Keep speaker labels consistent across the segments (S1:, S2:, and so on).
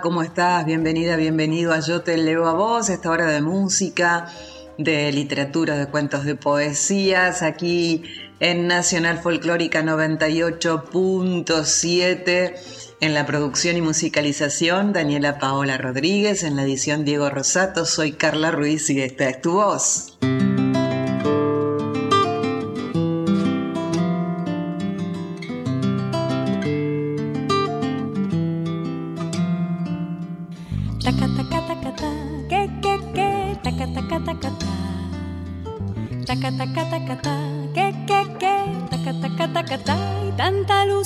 S1: ¿Cómo estás? Bienvenida, bienvenido a Yo te leo a vos, esta hora de música, de literatura, de cuentos, de poesías, aquí en Nacional Folclórica 98.7, en la producción y musicalización Daniela Paola Rodríguez, en la edición Diego Rosato, soy Carla Ruiz y esta es tu voz.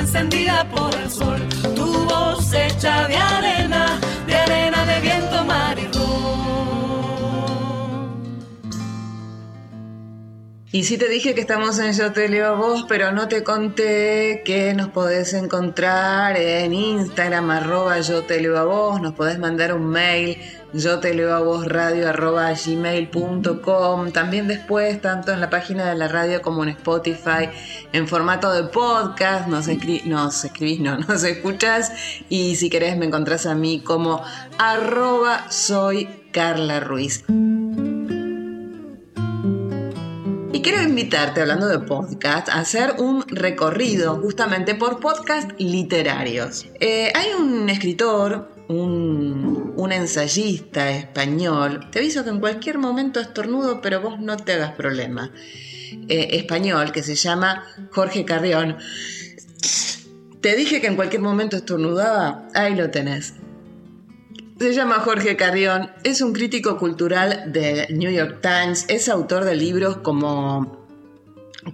S2: encendida por el sol. Tu voz hecha de arena, de arena de viento, mar y Y
S1: sí te dije que estamos en Yo Te a Vos, pero no te conté que nos podés encontrar en Instagram, arroba Yo Te Leo a Vos, nos podés mandar un mail, yo te leo a vos radio también después, tanto en la página de la radio como en Spotify, en formato de podcast, nos, escribís, no, nos escuchas, y si querés me encontrás a mí como arroba soy Carla Ruiz. Y quiero invitarte, hablando de podcast, a hacer un recorrido justamente por podcast literarios. Eh, hay un escritor, un, ensayista español, te aviso que en cualquier momento estornudo, pero vos no te hagas problema, eh, español, que se llama Jorge Carrión. Te dije que en cualquier momento estornudaba, ahí lo tenés. Se llama Jorge Carrión, es un crítico cultural del New York Times, es autor de libros como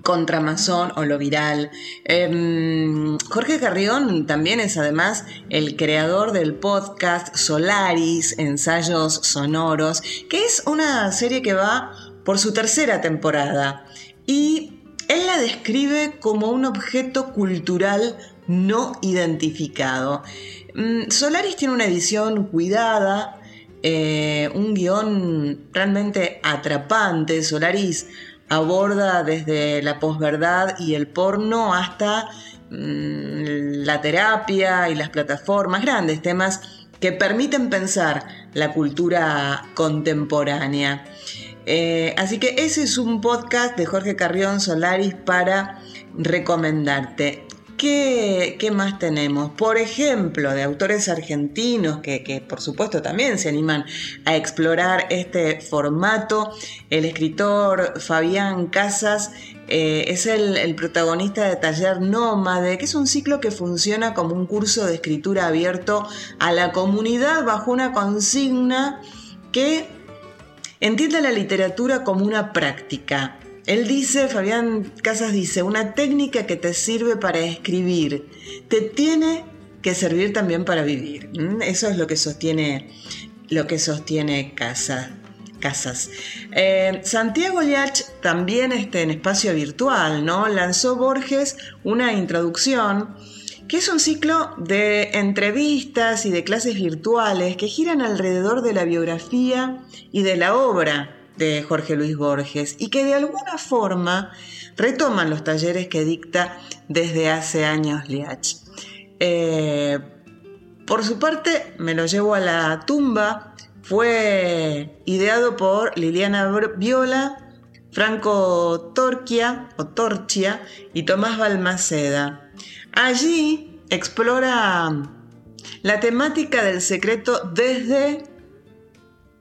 S1: Contramazón o Lo Viral. Em, Jorge Carrión también es además el creador del podcast Solaris, Ensayos Sonoros, que es una serie que va por su tercera temporada. Y él la describe como un objeto cultural no identificado. Mm, Solaris tiene una edición cuidada, eh, un guion realmente atrapante. Solaris aborda desde la posverdad y el porno hasta mm, la terapia y las plataformas, grandes temas que permiten pensar la cultura contemporánea. Eh, así que ese es un podcast de Jorge Carrión Solaris para recomendarte. ¿Qué, más tenemos? Por ejemplo, de autores argentinos que, por supuesto también se animan a explorar este formato. El escritor Fabián Casas eh, es el, el, protagonista de Taller Nómade, que es un ciclo que funciona como un curso de escritura abierto a la comunidad bajo una consigna que entiende la literatura como una práctica él dice, Fabián Casas dice, una técnica que te sirve para escribir, te tiene que servir también para vivir. Eso es lo que sostiene, lo que sostiene Casas. Casas. Eh, Santiago Liach también este, en espacio virtual, ¿no? Lanzó Borges una introducción que es un ciclo de entrevistas y de clases virtuales que giran alrededor de la biografía y de la obra de Jorge Luis Borges y que de alguna forma retoman los talleres que dicta desde hace años Liach. Eh, Por su parte, me lo llevo a la tumba. Fue ideado por Liliana Viola, Franco Torquia o Torchia y Tomás Balmaceda. Allí explora la temática del secreto desde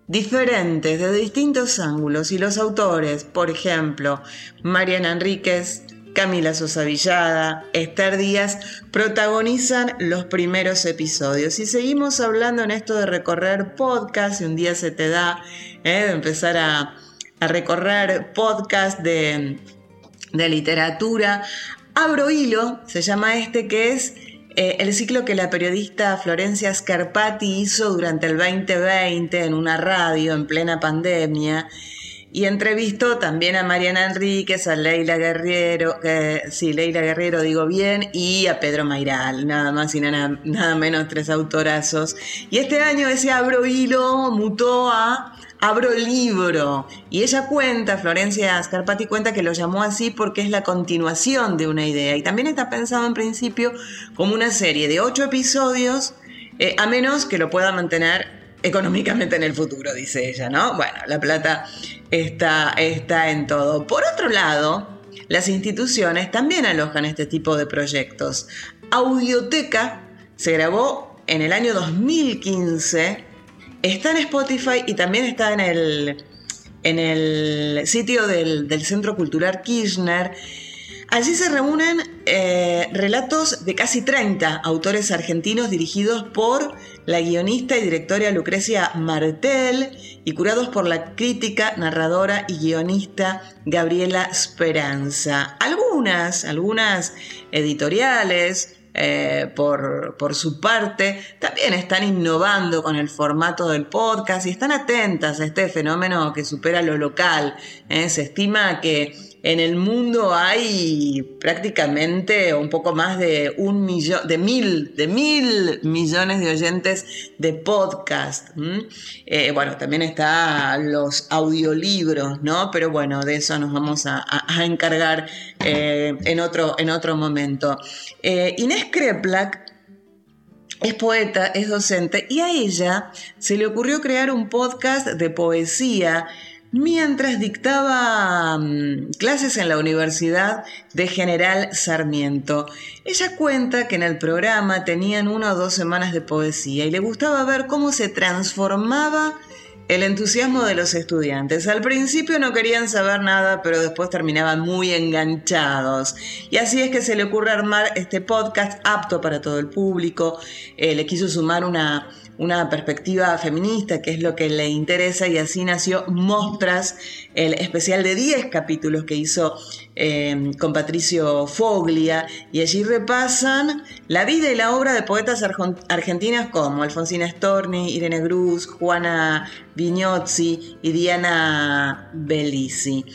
S1: diferentes, desde distintos ángulos y los autores, por ejemplo, Mariana Enríquez, Camila Sosa Villada, Esther Díaz, protagonizan los primeros episodios. Y seguimos hablando en esto de recorrer podcast, si un día se te da, ¿eh? de empezar a, recorrer podcast de, de literatura. Abro hilo, se llama este, que es eh, el ciclo que la periodista Florencia Scarpati hizo durante el 2020 en una radio en plena pandemia y entrevistó también a Mariana Enríquez, a Leila Guerrero, sí, Leila Guerrero digo bien, y a Pedro Mairal, nada más y nada menos tres autorazos. Y este año ese abro hilo mutó a abro libro. Y ella cuenta, Florencia Scarpati cuenta que lo llamó así porque es la continuación de una idea. Y también está pensado en principio como una serie de ocho episodios, eh, a menos que lo pueda mantener económicamente en el futuro, dice ella, ¿no? Bueno, la plata está, está en todo. Por otro lado, las instituciones también alojan este tipo de proyectos. Audioteca se grabó en el año 2015, está en Spotify y también está en el, en el sitio del, del Centro Cultural Kirchner. Allí se reúnen eh, relatos de casi 30 autores argentinos dirigidos por la guionista y directora Lucrecia Martel y curados por la crítica, narradora y guionista Gabriela Speranza. Algunas, algunas editoriales, eh, por, su parte, también están innovando con el formato del podcast y están atentas a este fenómeno que supera lo local. ¿eh? Se estima que en el mundo hay prácticamente un poco más de un millón, de mil, de mil millones de oyentes de podcast. Eh, bueno, también están los audiolibros, ¿no? Pero bueno, de eso nos vamos a, encargar eh, en, otro, en otro momento. Eh, Inés Kreplak es poeta, es docente y a ella se le ocurrió crear un podcast de poesía mientras dictaba mm, clases en la Universidad de General Sarmiento. Ella cuenta que en el programa tenían una o dos semanas de poesía y le gustaba ver cómo se transformaba el entusiasmo de los estudiantes. Al principio no querían saber nada, pero después terminaban muy enganchados. Y así es que se le ocurre armar este podcast apto para todo el público. Eh, le quiso sumar una una perspectiva feminista, que es lo que le interesa, y así nació Mostras, el especial de 10 capítulos que hizo eh, con Patricio Foglia, y allí repasan la vida y la obra de poetas argentinas como Alfonsina Storni, Irene Cruz, Juana Vignozzi y Diana Bellisi.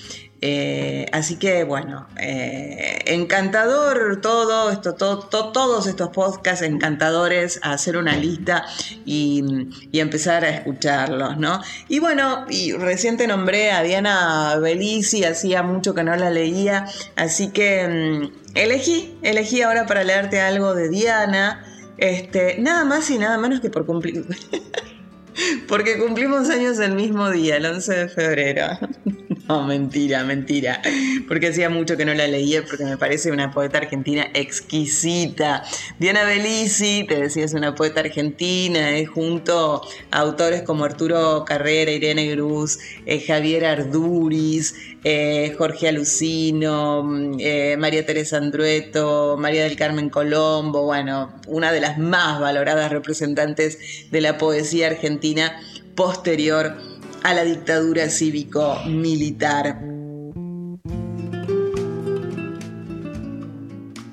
S1: Eh, así que bueno, eh, encantador todo esto, todos estos podcasts encantadores, hacer una lista y, empezar a escucharlos, ¿no? Y bueno, y reciente nombré a Diana Belici, hacía mucho que no la leía, así que mm, elegí, elegí ahora para leerte algo de Diana, este, nada más y nada menos que por cumplir. Porque cumplimos años el mismo día, el 11 de febrero. No, mentira, mentira. Porque hacía mucho que no la leía porque me parece una poeta argentina exquisita. Diana Bellisi, te decía, es una poeta argentina, es junto a autores como Arturo Carrera, Irene Gruz, eh, Javier Arduris, eh, Jorge Alucino, eh, María Teresa Andrueto, María del Carmen Colombo, bueno, una de las más valoradas representantes de la poesía argentina posterior a la dictadura cívico-militar.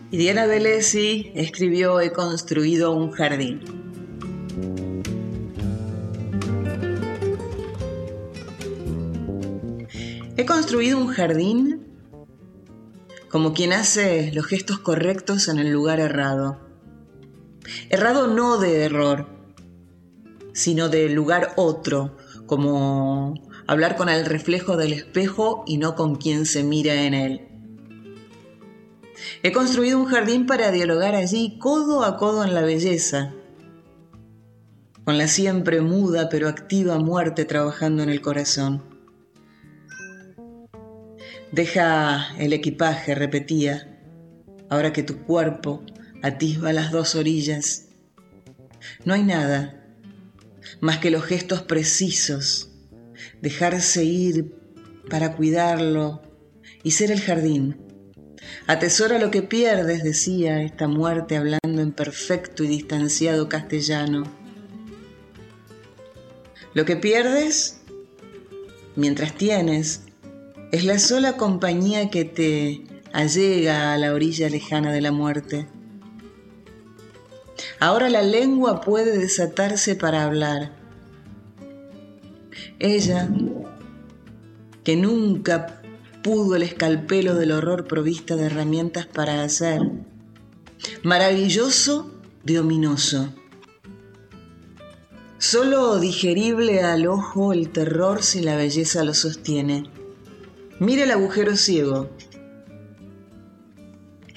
S1: Y Diana Bellesi escribió He construido un jardín. He construido un jardín como quien hace los gestos correctos en el lugar errado. Errado no de error, sino de lugar otro, como hablar con el reflejo del espejo y no con quien se mira en él. He construido un jardín para dialogar allí codo a codo en la belleza, con la siempre muda pero activa muerte trabajando en el corazón. Deja el equipaje, repetía, ahora que tu cuerpo atisba las dos orillas. No hay nada más que los gestos precisos, dejarse ir para cuidarlo y ser el jardín. Atesora lo que pierdes, decía esta muerte hablando en perfecto y distanciado castellano. Lo que pierdes, mientras tienes, es la sola compañía que te allega a la orilla lejana de la muerte. Ahora la lengua puede desatarse para hablar. Ella, que nunca pudo el escalpelo del horror provista de herramientas para hacer, maravilloso de ominoso. Solo digerible al ojo el terror si la belleza lo sostiene. Mire el agujero ciego,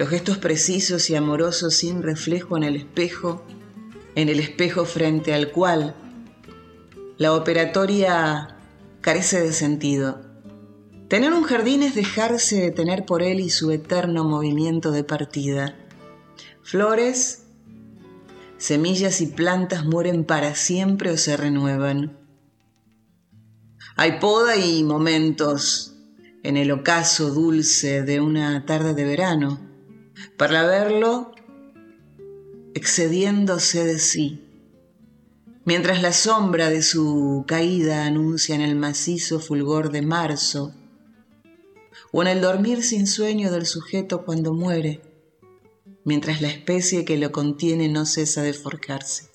S1: los gestos precisos y amorosos sin reflejo en el espejo, en el espejo frente al cual la operatoria carece de sentido. Tener un jardín es dejarse detener por él y su eterno movimiento de partida. Flores, semillas y plantas mueren para siempre o se renuevan. Hay poda y momentos en el ocaso dulce de una tarde de verano para verlo excediéndose de sí, mientras la sombra de su caída anuncia en el macizo fulgor de marzo, o en el dormir sin sueño del sujeto cuando muere, mientras la especie que lo contiene no cesa de forjarse.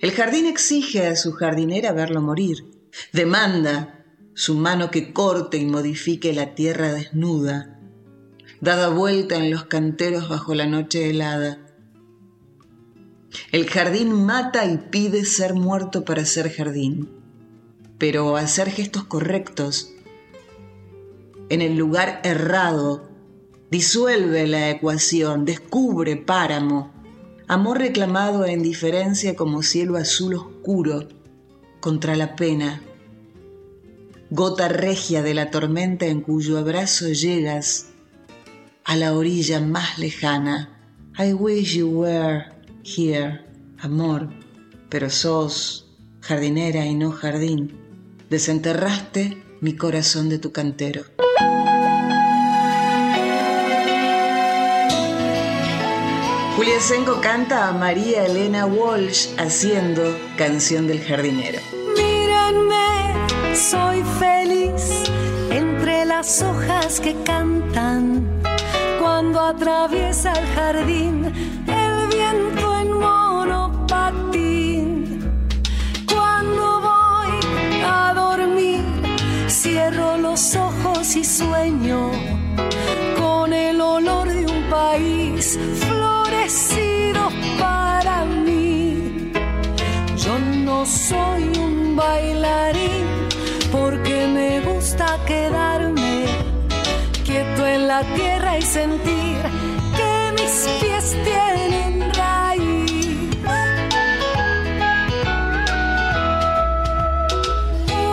S1: El jardín exige a su jardinera verlo morir, demanda su mano que corte y modifique la tierra desnuda, dada vuelta en los canteros bajo la noche helada. El jardín mata y pide ser muerto para ser jardín, pero hacer gestos correctos en el lugar errado disuelve la ecuación, descubre páramo, amor reclamado en indiferencia como cielo azul oscuro contra la pena, gota regia de la tormenta en cuyo abrazo llegas a la orilla más lejana. I wish you were here, amor, pero sos jardinera y no jardín. Desenterraste mi corazón de tu cantero. Julia Senko canta a María Elena Walsh haciendo Canción del Jardinero.
S3: Mírenme, soy feliz entre las hojas que cantan cuando atraviesa el jardín el viento en monopatín. Cuando voy a dormir, cierro los ojos y sueño con el olor de un país florecido para mí. Yo no soy un bailarín porque me gusta quedarme en la tierra y sentir que mis pies tienen raíz.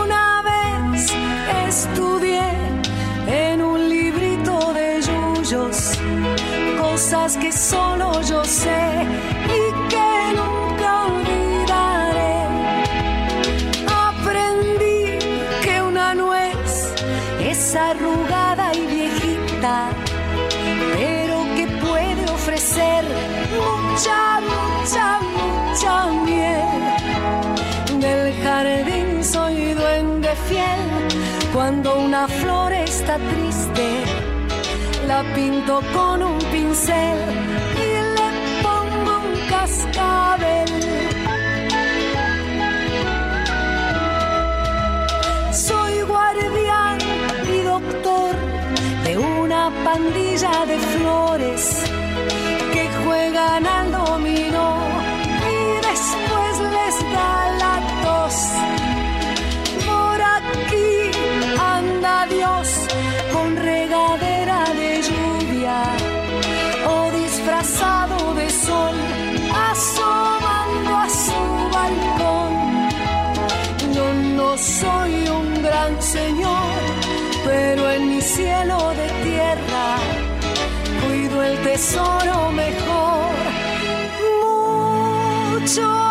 S3: Una vez estudié en un librito de yuyos cosas que solo yo sé y que nunca olvidaré. Aprendí que una nuez es arrugada mucha, mucha, mucha miel. Del jardín soy duende fiel, cuando una flor está triste, la pinto con un pincel y le pongo un cascabel. Soy guardián y doctor una pandilla de flores al dominó y después les da la tos. Por aquí anda Dios con regadera de lluvia o disfrazado de sol asomando a su balcón.
S2: Yo no soy un gran señor,
S3: pero en mi cielo de tierra cuido el tesoro mejor. Mucho.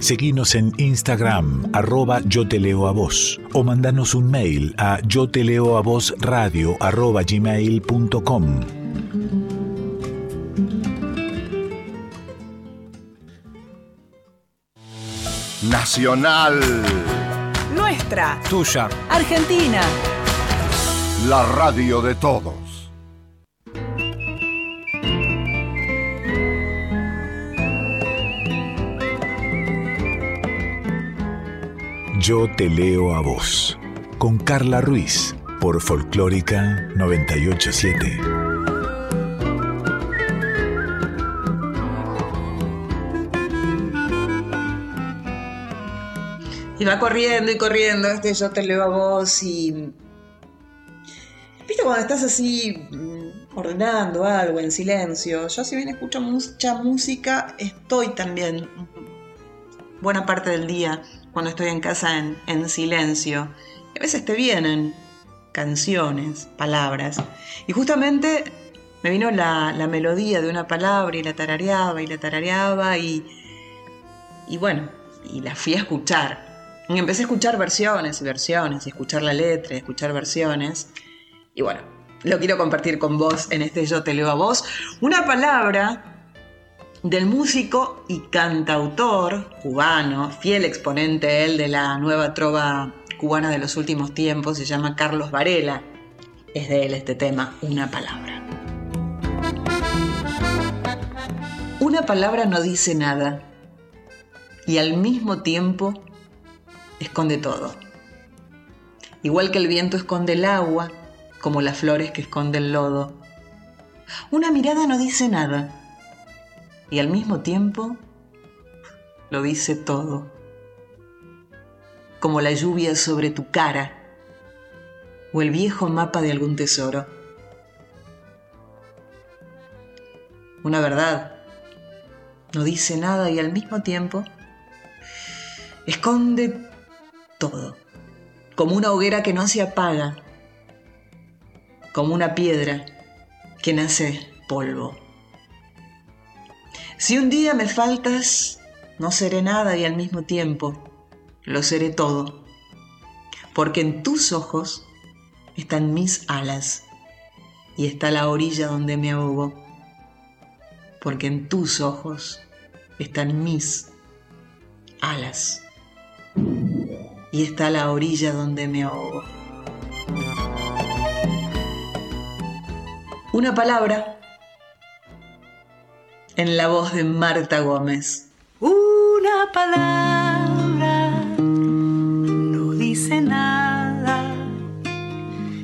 S4: Seguinos en Instagram, arroba yo te leo a vos, o mandanos un mail a yo te leo a vos radio arroba.
S5: Nacional,
S6: Nuestra.
S7: Tuya.
S6: Argentina.
S5: la radio de todos.
S4: Yo te leo a vos, con Carla Ruiz, por Folclórica 987.
S1: Va corriendo y corriendo, este yo te leo a vos y... ¿Viste cuando estás así mm, ordenando algo en silencio? Yo si bien escucho mucha música, estoy también buena parte del día cuando estoy en casa en, en silencio. A veces te vienen canciones, palabras. Y justamente me vino la, la melodía de una palabra y la tarareaba y la tarareaba y, y bueno, y la fui a escuchar. Empecé a escuchar versiones y versiones, y escuchar la letra, y escuchar versiones. Y bueno, lo quiero compartir con vos en este Yo te leo a vos. Una palabra del músico y cantautor cubano, fiel exponente él de la nueva trova cubana de los últimos tiempos, se llama Carlos Varela. Es de él este tema, una palabra. Una palabra no dice nada y al mismo tiempo esconde todo. Igual que el viento esconde el agua, como las flores que esconde el lodo. Una mirada no dice nada y al mismo tiempo lo dice todo. Como la lluvia sobre tu cara o el viejo mapa de algún tesoro. Una verdad no dice nada y al mismo tiempo esconde todo, como una hoguera que no se apaga, como una piedra que nace polvo. Si un día me faltas, no seré nada y al mismo tiempo lo seré todo, porque en tus ojos están mis alas y está la orilla donde me ahogo, porque en tus ojos están mis alas y está la orilla donde me ahogo. Una palabra en la voz de Marta Gómez.
S2: Una palabra no dice nada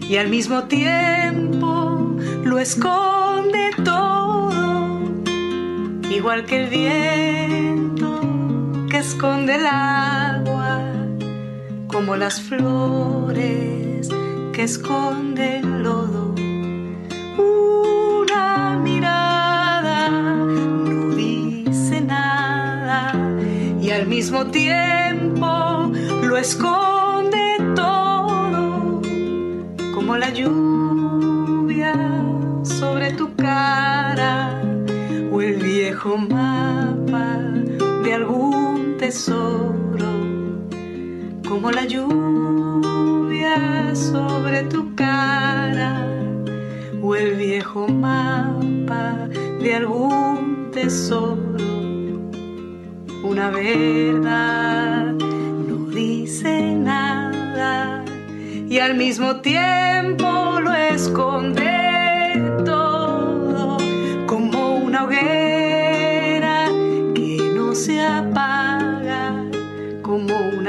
S2: y al mismo tiempo lo esconde todo, igual que el viento que esconde el agua, como las flores que esconde el lodo. Una mirada no dice nada y al mismo tiempo lo esconde todo, como la lluvia sobre tu cara o el viejo mapa de algún tesoro, como la lluvia sobre tu cara o el viejo mapa de algún tesoro. Una verdad no dice nada y al mismo tiempo lo esconde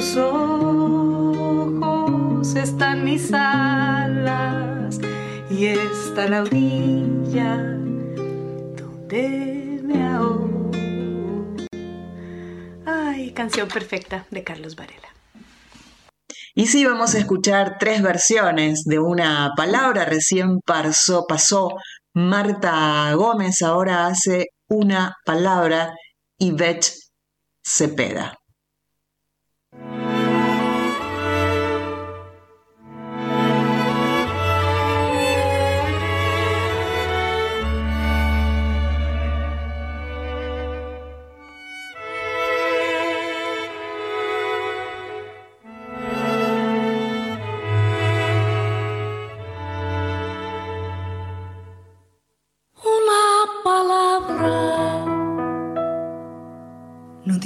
S3: tus ojos están mis alas y está la orilla donde me ahogo. Ay, canción perfecta de Carlos Varela.
S1: Y sí, vamos a escuchar tres versiones de una palabra. Recién pasó, pasó Marta Gómez, ahora hace una palabra Ivette Cepeda.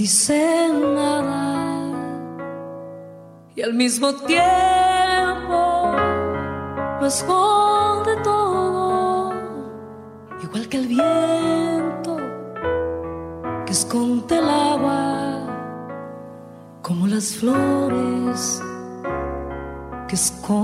S3: Dice nada. Y al mismo tiempo lo esconde todo, igual que el viento que esconde el agua, como las flores que esconde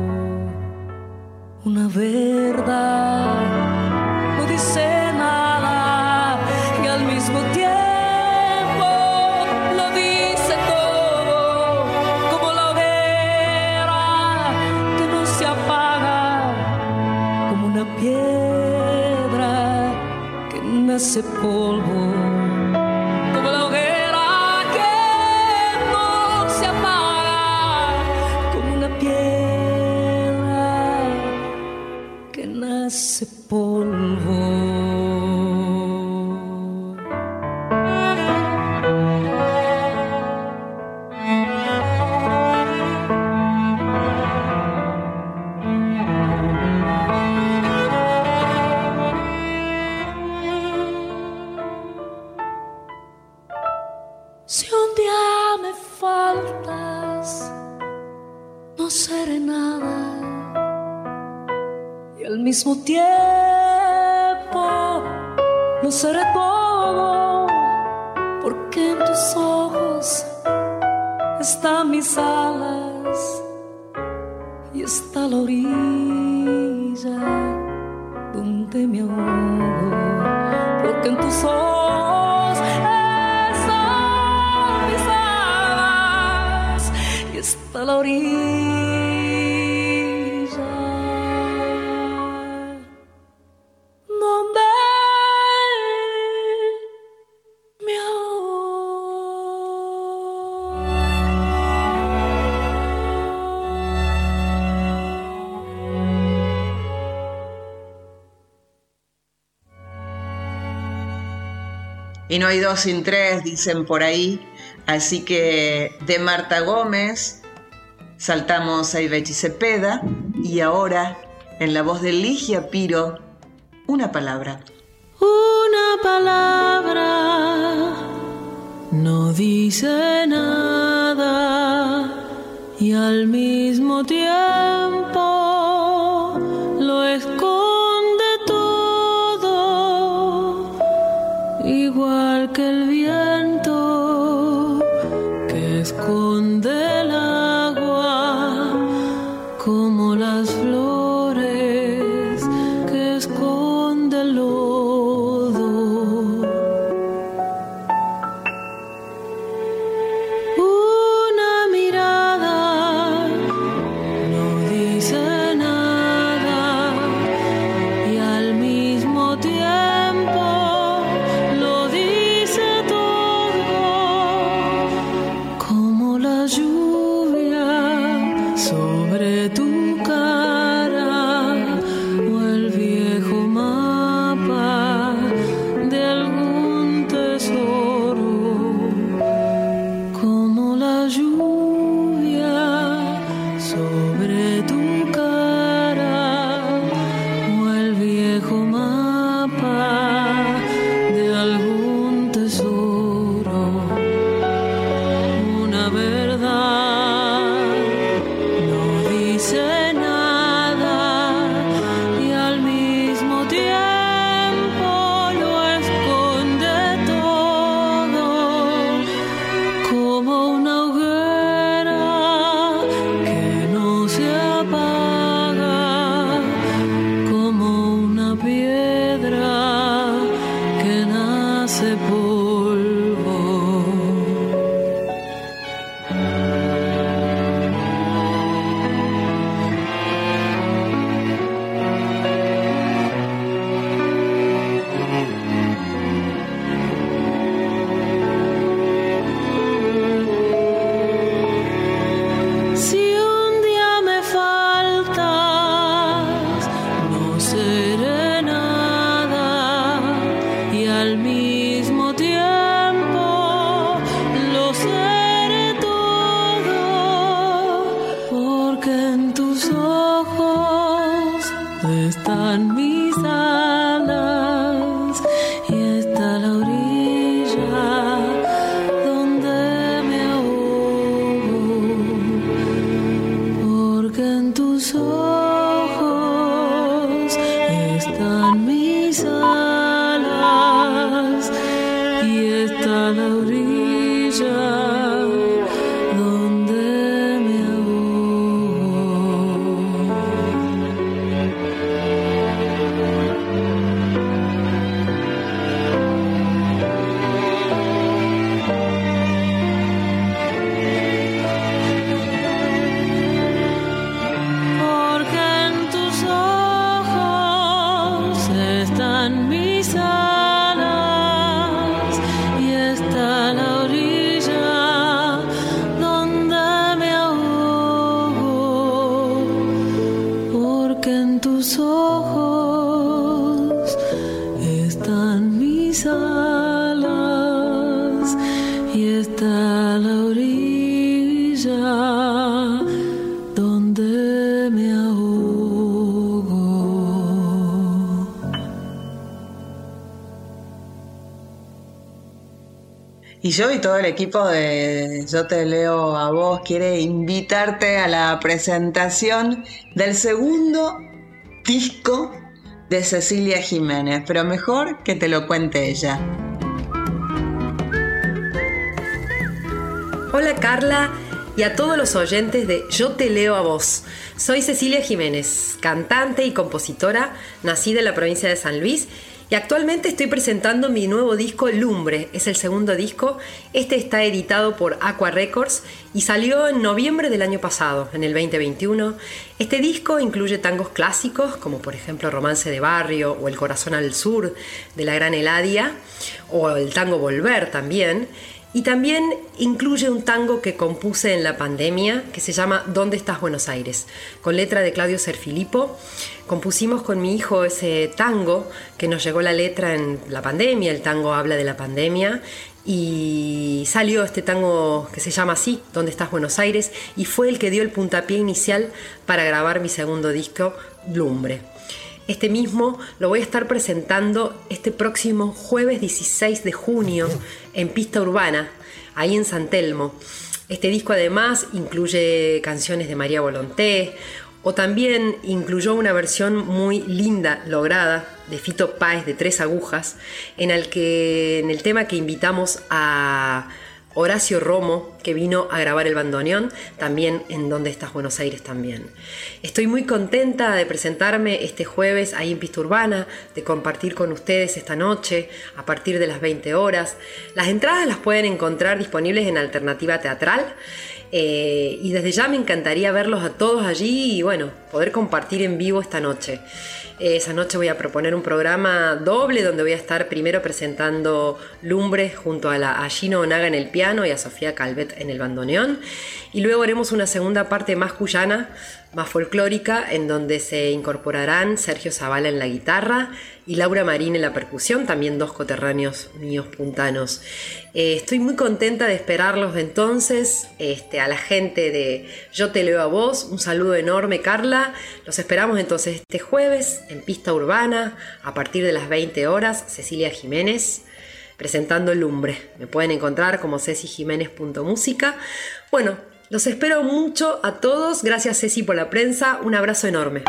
S3: verdad, no dice nada y al mismo tiempo lo dice todo, como la hoguera que no se apaga, como una piedra que nace polvo. Mismo tiempo no seré todo, porque en tus ojos están mis alas y está la orilla donde me ahogo, porque en tus ojos y
S1: no hay dos sin tres, dicen por ahí. Así que de Marta Gómez saltamos a Ibechi Cepeda y ahora en la voz de Ligia Piro, una palabra.
S3: Una palabra no dice nada y al mismo tiempo tus ojos están mis alas Y
S1: yo y todo el equipo de Yo te leo a vos quiere invitarte a la presentación del segundo disco de Cecilia Jiménez, pero mejor que te lo cuente ella.
S8: Hola Carla y a todos los oyentes de Yo te leo a vos. Soy Cecilia Jiménez, cantante y compositora, nacida en la provincia de San Luis y actualmente estoy presentando mi nuevo disco Lumbre, es el segundo disco. Este está editado por Aqua Records y salió en noviembre del año pasado, en el 2021. Este disco incluye tangos clásicos como por ejemplo Romance de Barrio o El Corazón al Sur de la Gran Eladia o el tango Volver también. Y también incluye un tango que compuse en la pandemia que se llama ¿Dónde estás Buenos Aires? con letra de Claudio Serfilipo. Compusimos con mi hijo ese tango que nos llegó la letra en la pandemia, el tango habla de la pandemia y salió este tango que se llama así, ¿Dónde estás Buenos Aires? y fue el que dio el puntapié inicial para grabar mi segundo disco, Lumbre. Este mismo lo voy a estar presentando este próximo jueves 16 de junio en Pista Urbana, ahí en San Telmo. Este disco además incluye canciones de María Volonté o también incluyó una versión muy linda, lograda, de Fito Páez de Tres Agujas, en el, que, en el tema que invitamos a Horacio Romo, que vino a grabar el bandoneón, también en Donde estás Buenos Aires también. Estoy muy contenta de presentarme este jueves ahí en Pista Urbana, de compartir con ustedes esta noche a partir de las 20 horas. Las entradas las pueden encontrar disponibles en Alternativa Teatral. Eh, y desde ya me encantaría verlos a todos allí y bueno, poder compartir en vivo esta noche. Esa noche voy a proponer un programa doble donde voy a estar primero presentando Lumbre junto a, la, a Gino Onaga en el piano y a Sofía Calvet en el bandoneón.
S3: y luego haremos una segunda parte más cuyana, más folclórica, en donde se incorporarán Sergio Zavala en la guitarra y Laura Marín en la percusión, también dos coterráneos míos puntanos. Eh, estoy muy contenta de esperarlos entonces, este, a la gente de Yo Te Leo a Vos, un saludo enorme Carla, los esperamos entonces este jueves en Pista Urbana a partir de las 20 horas, Cecilia Jiménez presentando Lumbre. Me pueden encontrar como cecijiménez.música. Bueno, los espero mucho a todos. Gracias Ceci por la prensa. Un abrazo enorme.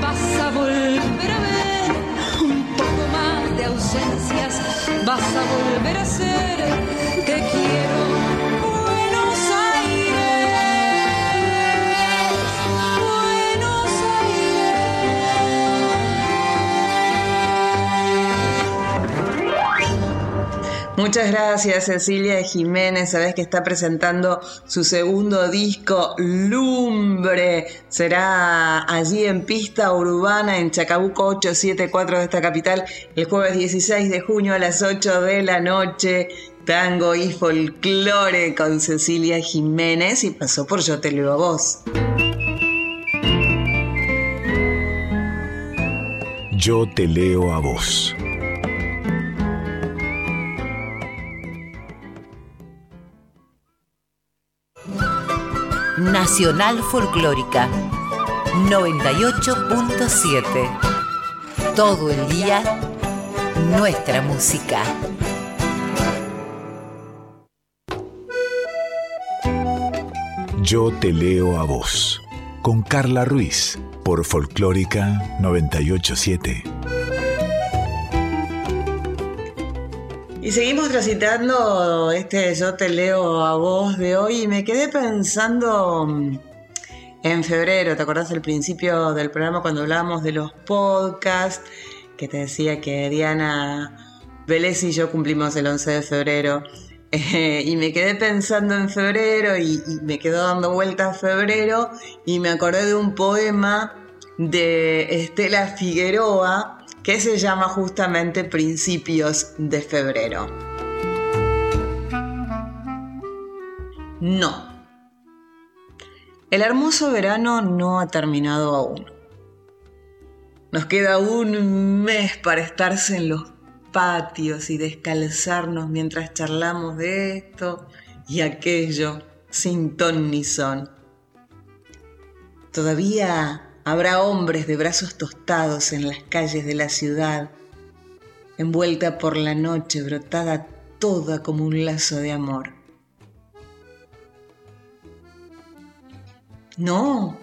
S3: vas a volver a ver un poco más de ausencias, vas a volver a ser
S1: Muchas gracias Cecilia Jiménez, sabes que está presentando su segundo disco Lumbre, será allí en pista urbana en Chacabuco 874 de esta capital el jueves 16 de junio a las 8 de la noche, tango y folclore con Cecilia Jiménez y pasó por Yo te leo a vos.
S4: Yo te leo a vos.
S9: Nacional Folclórica 98.7. Todo el día, nuestra música.
S4: Yo te leo a vos. con Carla Ruiz por Folclórica 987.
S1: Y seguimos transitando este Yo te leo a vos de hoy y me quedé pensando mm, en febrero, ¿te acordás del principio del programa cuando hablábamos de los podcasts? Que te decía que Diana Vélez y yo cumplimos el 11 de febrero. Eh, y me quedé pensando en febrero y, y me quedó dando vueltas febrero y me acordé de un poema de Estela Figueroa que se llama justamente Principios de Febrero. No. El hermoso verano no ha terminado aún. Nos queda un mes para estarse en los patios y descalzarnos mientras charlamos de esto y aquello sin ton ni son. Todavía Habrá hombres de brazos tostados en las calles de la ciudad, envuelta por la noche, brotada toda como un lazo de amor. No,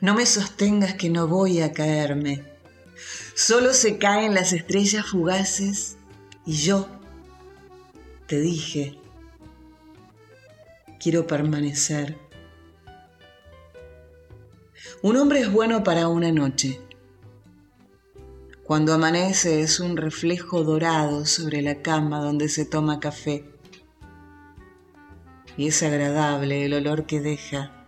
S1: no me sostengas que no voy a caerme. Solo se caen las estrellas fugaces y yo te dije, quiero permanecer un hombre es bueno para una noche. Cuando amanece es un reflejo dorado sobre la cama donde se toma café. Y es agradable el olor que deja.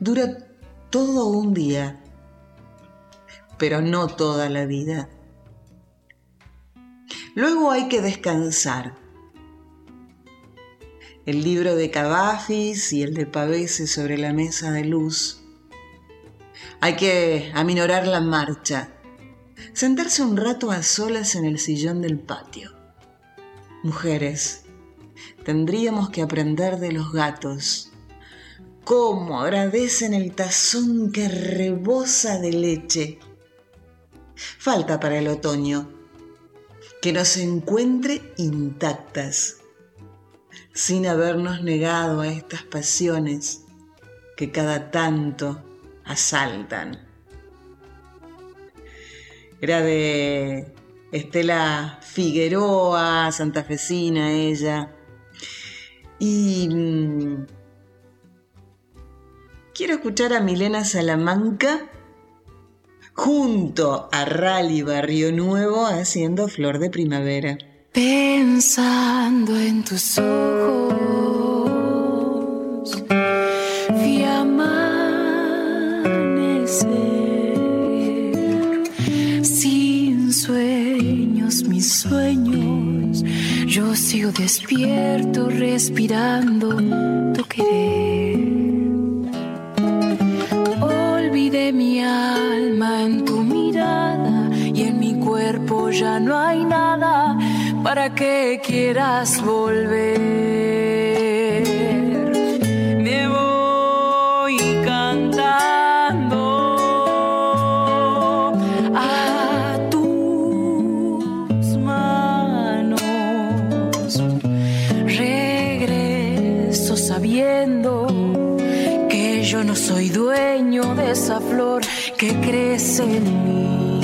S1: Dura todo un día, pero no toda la vida. Luego hay que descansar. El libro de Cavafis y el de Pavese sobre la mesa de luz hay que aminorar la marcha, sentarse un rato a solas en el sillón del patio. Mujeres, tendríamos que aprender de los gatos. Cómo agradecen el tazón que rebosa de leche. Falta para el otoño que nos encuentre intactas, sin habernos negado a estas pasiones que cada tanto asaltan. Era de Estela Figueroa, santafesina ella. Y mm, quiero escuchar a Milena Salamanca junto a Rally Barrio Nuevo haciendo Flor de Primavera.
S3: Pensando en tus ojos, sin sueños, mis sueños, yo sigo despierto, respirando tu querer. Olvidé mi alma en tu mirada y en mi cuerpo ya no hay nada para que quieras volver. Crece en mí.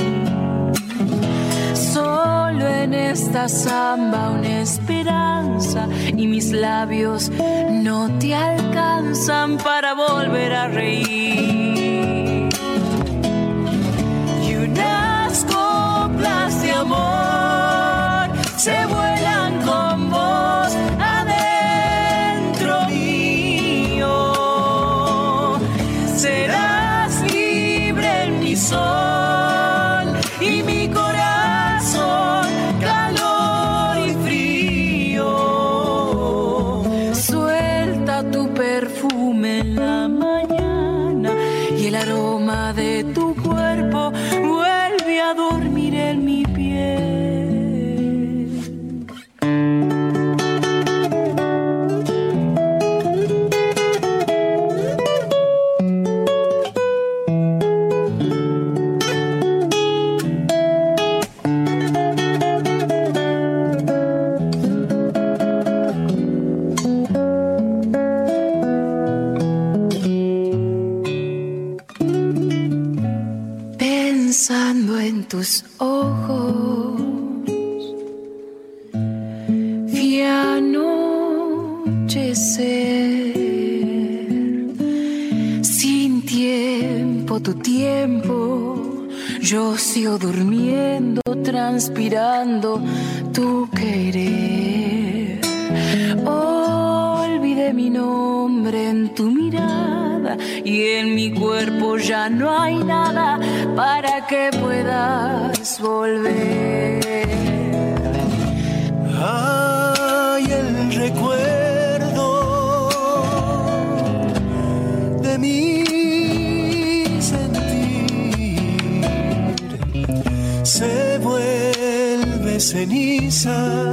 S3: Solo en esta samba una esperanza y mis labios no te alcanzan para volver a reír. Se vuelve
S10: ceniza.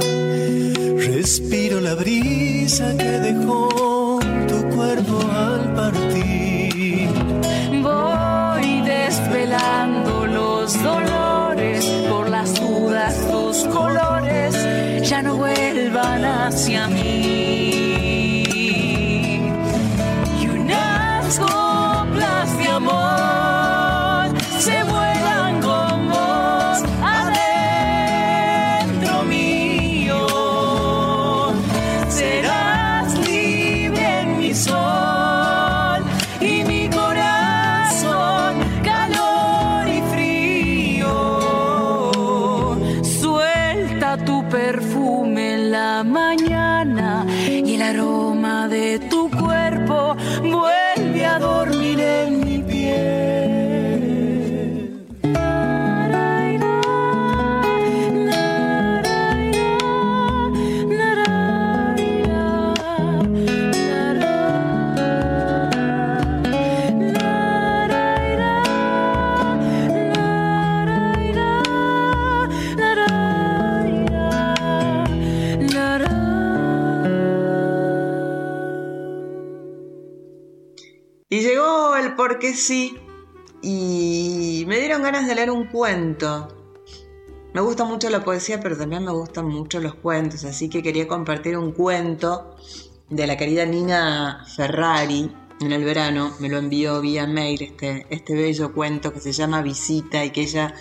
S10: Respiro la brisa que dejó tu cuerpo al partir.
S3: Voy desvelando los dolores por las dudas, tus colores ya no vuelvan hacia mí.
S1: Porque sí y me dieron ganas de leer un cuento. Me gusta mucho la poesía, pero también me gustan mucho los cuentos, así que quería compartir un cuento de la querida Nina Ferrari en el verano. Me lo envió vía mail este, este bello cuento que se llama Visita y que ella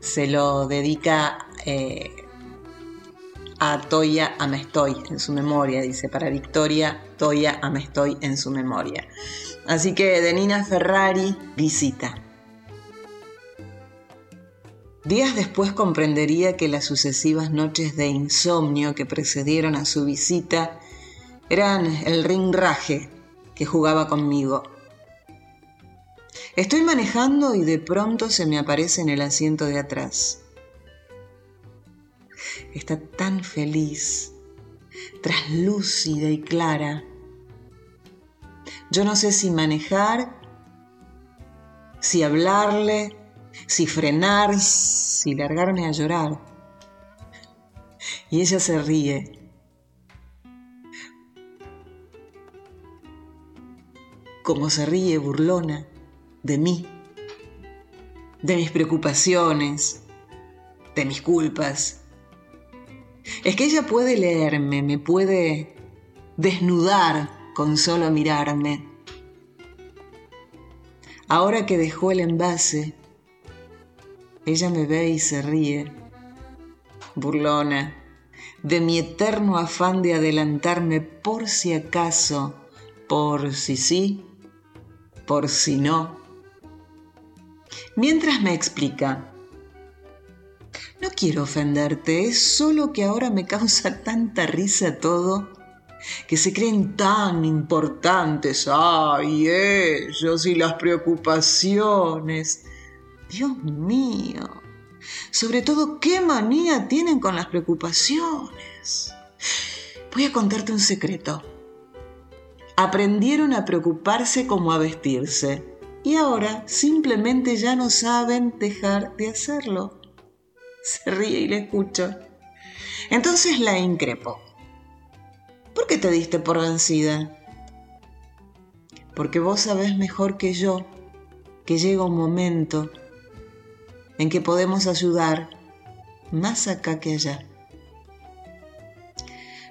S1: se lo dedica eh, a Toya Amestoy en su memoria, dice, para Victoria Toya Amestoy en su memoria. Así que de Nina Ferrari, visita. Días después comprendería que las sucesivas noches de insomnio que precedieron a su visita eran el rinraje que jugaba conmigo. Estoy manejando y de pronto se me aparece en el asiento de atrás. Está tan feliz, traslúcida y clara. Yo no sé si manejar, si hablarle, si frenar, si largarme a llorar. Y ella se ríe. Como se ríe burlona de mí, de mis preocupaciones, de mis culpas. Es que ella puede leerme, me puede desnudar con solo mirarme. Ahora que dejó el envase, ella me ve y se ríe, burlona, de mi eterno afán de adelantarme por si acaso, por si sí, por si no. Mientras me explica, no quiero ofenderte, es solo que ahora me causa tanta risa todo que se creen tan importantes. ¡Ay, ellos y las preocupaciones! Dios mío. Sobre todo, ¿qué manía tienen con las preocupaciones? Voy a contarte un secreto. Aprendieron a preocuparse como a vestirse y ahora simplemente ya no saben dejar de hacerlo. Se ríe y le escucho. Entonces la increpo. ¿Por qué te diste por vencida? Porque vos sabés mejor que yo que llega un momento en que podemos ayudar más acá que allá.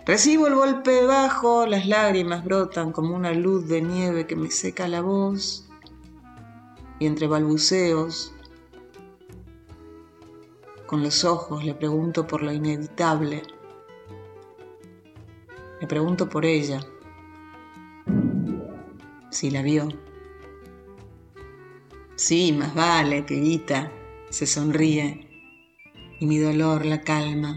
S1: Recibo el golpe bajo, las lágrimas brotan como una luz de nieve que me seca la voz y entre balbuceos con los ojos, le pregunto por lo inevitable. Le pregunto por ella, si la vio. Sí, más vale, pibita, se sonríe y mi dolor la calma.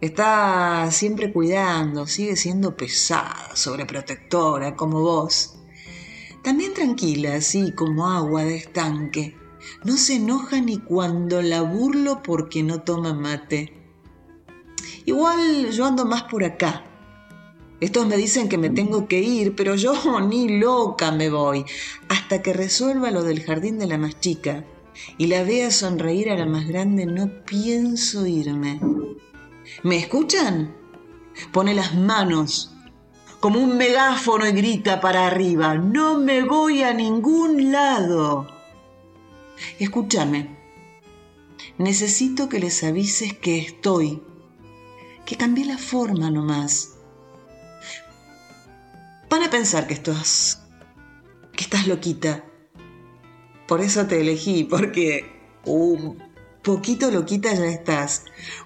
S1: Está siempre cuidando, sigue siendo pesada, sobreprotectora, como vos. También tranquila, así como agua de estanque. No se enoja ni cuando la burlo porque no toma mate. Igual yo ando más por acá. Estos me dicen que me tengo que ir, pero yo ni loca me voy, hasta que resuelva lo del jardín de la más chica y la vea sonreír a la más grande, no pienso irme. ¿Me escuchan? Pone las manos como un megáfono y grita para arriba, no me voy a ningún lado. Escúchame, necesito que les avises que estoy, que cambié la forma nomás. Van a pensar que estás, que estás loquita. Por eso te elegí, porque un poquito loquita ya estás.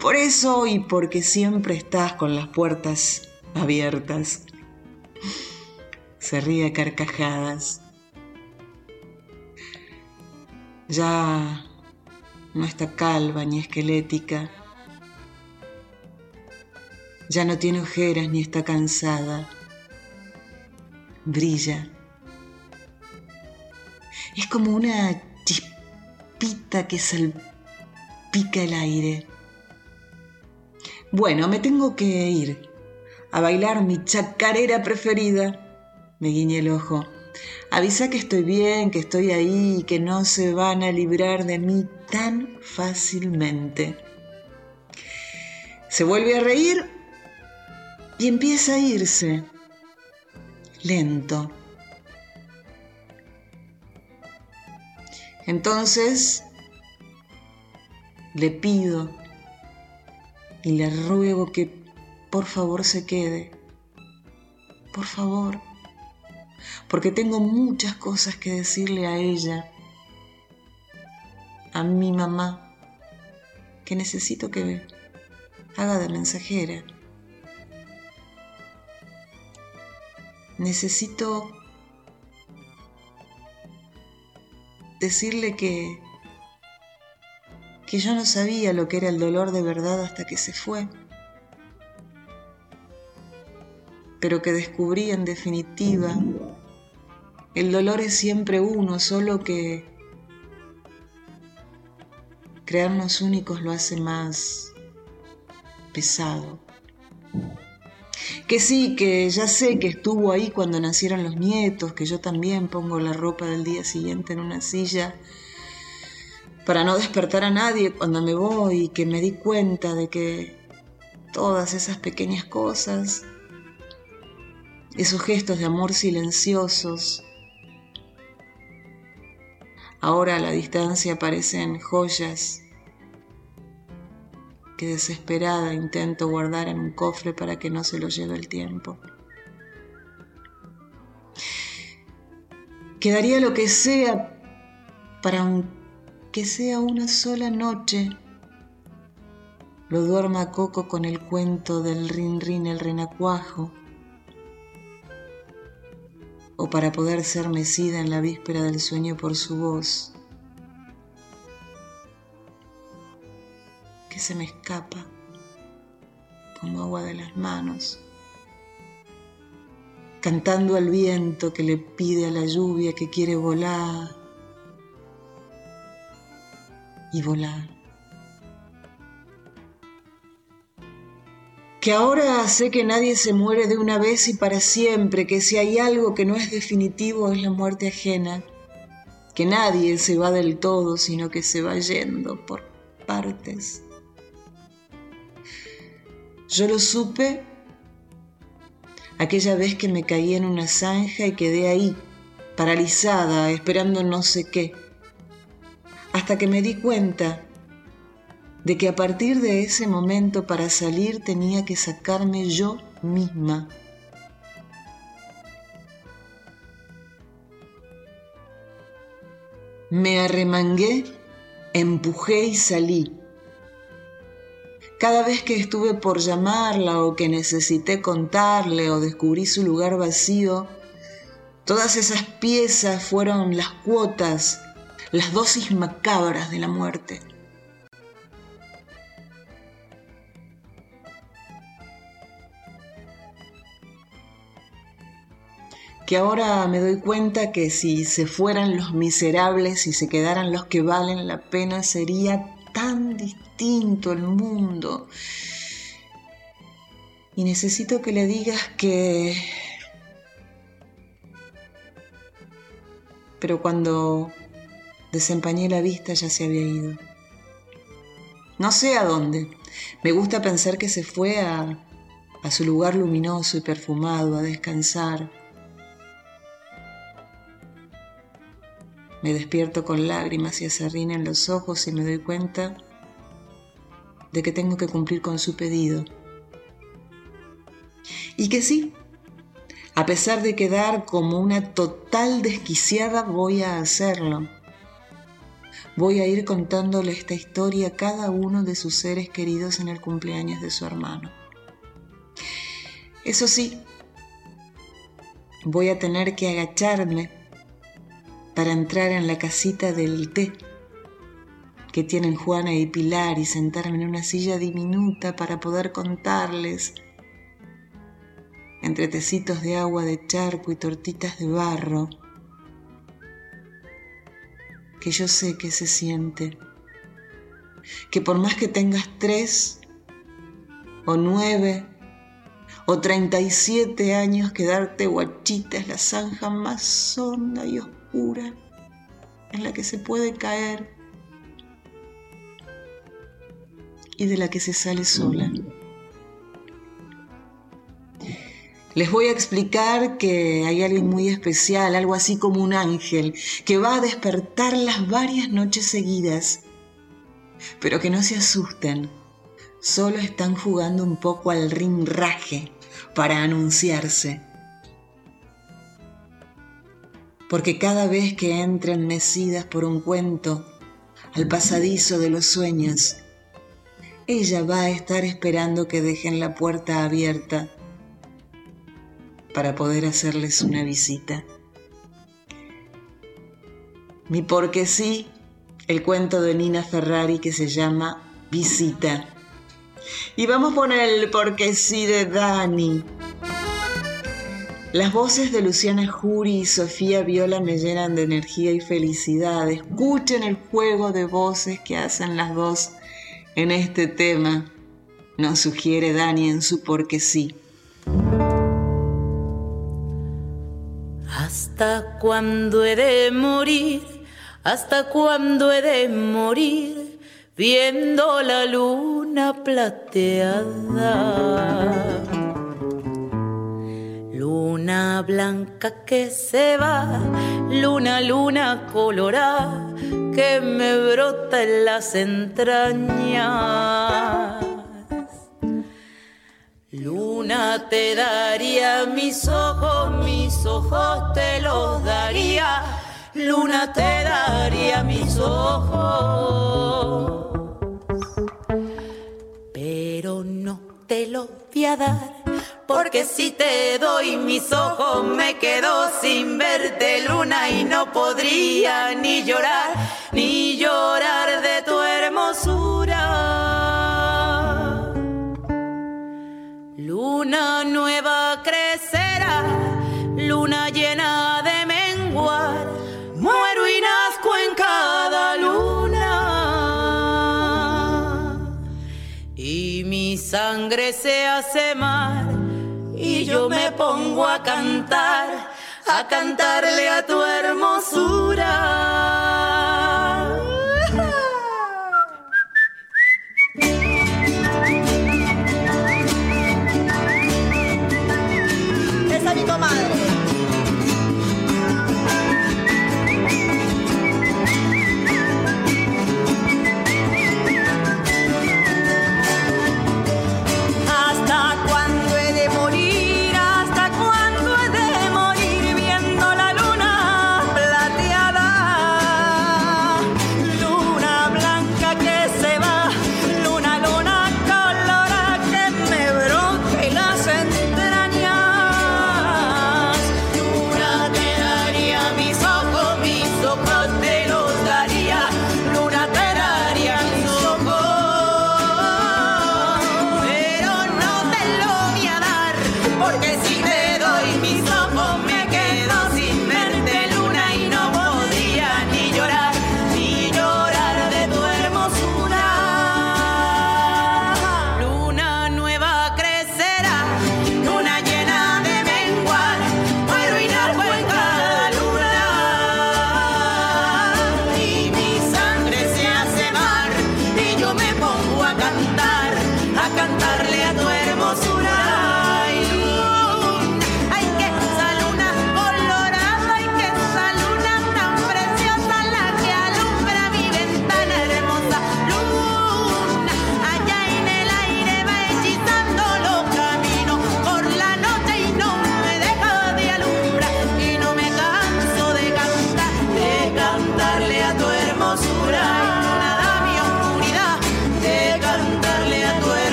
S1: Por eso y porque siempre estás con las puertas abiertas. Se ríe a carcajadas. Ya no está calva ni esquelética. Ya no tiene ojeras ni está cansada. Brilla. Es como una chispita que salpica el aire. Bueno, me tengo que ir a bailar mi chacarera preferida. Me guiñé el ojo. Avisa que estoy bien, que estoy ahí y que no se van a librar de mí tan fácilmente. Se vuelve a reír y empieza a irse. Lento. Entonces le pido y le ruego que por favor se quede. Por favor porque tengo muchas cosas que decirle a ella, a mi mamá, que necesito que haga de mensajera. Necesito decirle que que yo no sabía lo que era el dolor de verdad hasta que se fue, pero que descubrí en definitiva el dolor es siempre uno, solo que crearnos únicos lo hace más pesado. Que sí, que ya sé que estuvo ahí cuando nacieron los nietos, que yo también pongo la ropa del día siguiente en una silla para no despertar a nadie cuando me voy y que me di cuenta de que todas esas pequeñas cosas, esos gestos de amor silenciosos, Ahora a la distancia parecen joyas que desesperada intento guardar en un cofre para que no se lo lleve el tiempo. Quedaría lo que sea para que sea una sola noche. Lo duerma Coco con el cuento del rin rin el renacuajo o para poder ser mecida en la víspera del sueño por su voz, que se me escapa como agua de las manos, cantando al viento que le pide a la lluvia que quiere volar y volar. Que ahora sé que nadie se muere de una vez y para siempre, que si hay algo que no es definitivo es la muerte ajena, que nadie se va del todo, sino que se va yendo por partes. Yo lo supe aquella vez que me caí en una zanja y quedé ahí, paralizada, esperando no sé qué, hasta que me di cuenta de que a partir de ese momento para salir tenía que sacarme yo misma. Me arremangué empujé y salí. Cada vez que estuve por llamarla o que necesité contarle o descubrí su lugar vacío, todas esas piezas fueron las cuotas, las dosis macabras de la muerte. Que ahora me doy cuenta que si se fueran los miserables y se quedaran los que valen la pena, sería tan distinto el mundo. Y necesito que le digas que... Pero cuando desempañé la vista ya se había ido. No sé a dónde. Me gusta pensar que se fue a, a su lugar luminoso y perfumado, a descansar Me despierto con lágrimas y acerrina en los ojos y me doy cuenta de que tengo que cumplir con su pedido. Y que sí, a pesar de quedar como una total desquiciada, voy a hacerlo. Voy a ir contándole esta historia a cada uno de sus seres queridos en el cumpleaños de su hermano. Eso sí, voy a tener que agacharme para entrar en la casita del té que tienen Juana y Pilar y sentarme en una silla diminuta para poder contarles, entre tecitos de agua de charco y tortitas de barro, que yo sé que se siente, que por más que tengas tres o nueve o treinta y siete años, quedarte guachita es la zanja más honda y en la que se puede caer y de la que se sale sola. Les voy a explicar que hay alguien muy especial, algo así como un ángel, que va a despertarlas varias noches seguidas. Pero que no se asusten, solo están jugando un poco al rinraje para anunciarse porque cada vez que entren mecidas por un cuento al pasadizo de los sueños, ella va a estar esperando que dejen la puerta abierta para poder hacerles una visita. Mi porque sí, el cuento de Nina Ferrari que se llama Visita. Y vamos con el porque sí de Dani. Las voces de Luciana Jury y Sofía Viola me llenan de energía y felicidad. Escuchen el juego de voces que hacen las dos en este tema, nos sugiere Dani en su porque sí.
S11: ¿Hasta cuándo he de morir? ¿Hasta cuándo he de morir? Viendo la luna plateada Luna blanca que se va, luna, luna colorada que me brota en las entrañas. Luna te daría mis ojos, mis ojos te los daría. Luna te daría mis ojos, pero no te los voy a dar porque si te doy mis ojos me quedo sin verte luna y no podría ni llorar, ni llorar de tu hermosura. Luna nueva crecerá, luna llena de menguar, muero y nazco en cada luna. Y mi sangre se hace mar y yo me pongo a cantar, a cantarle a tu hermosura.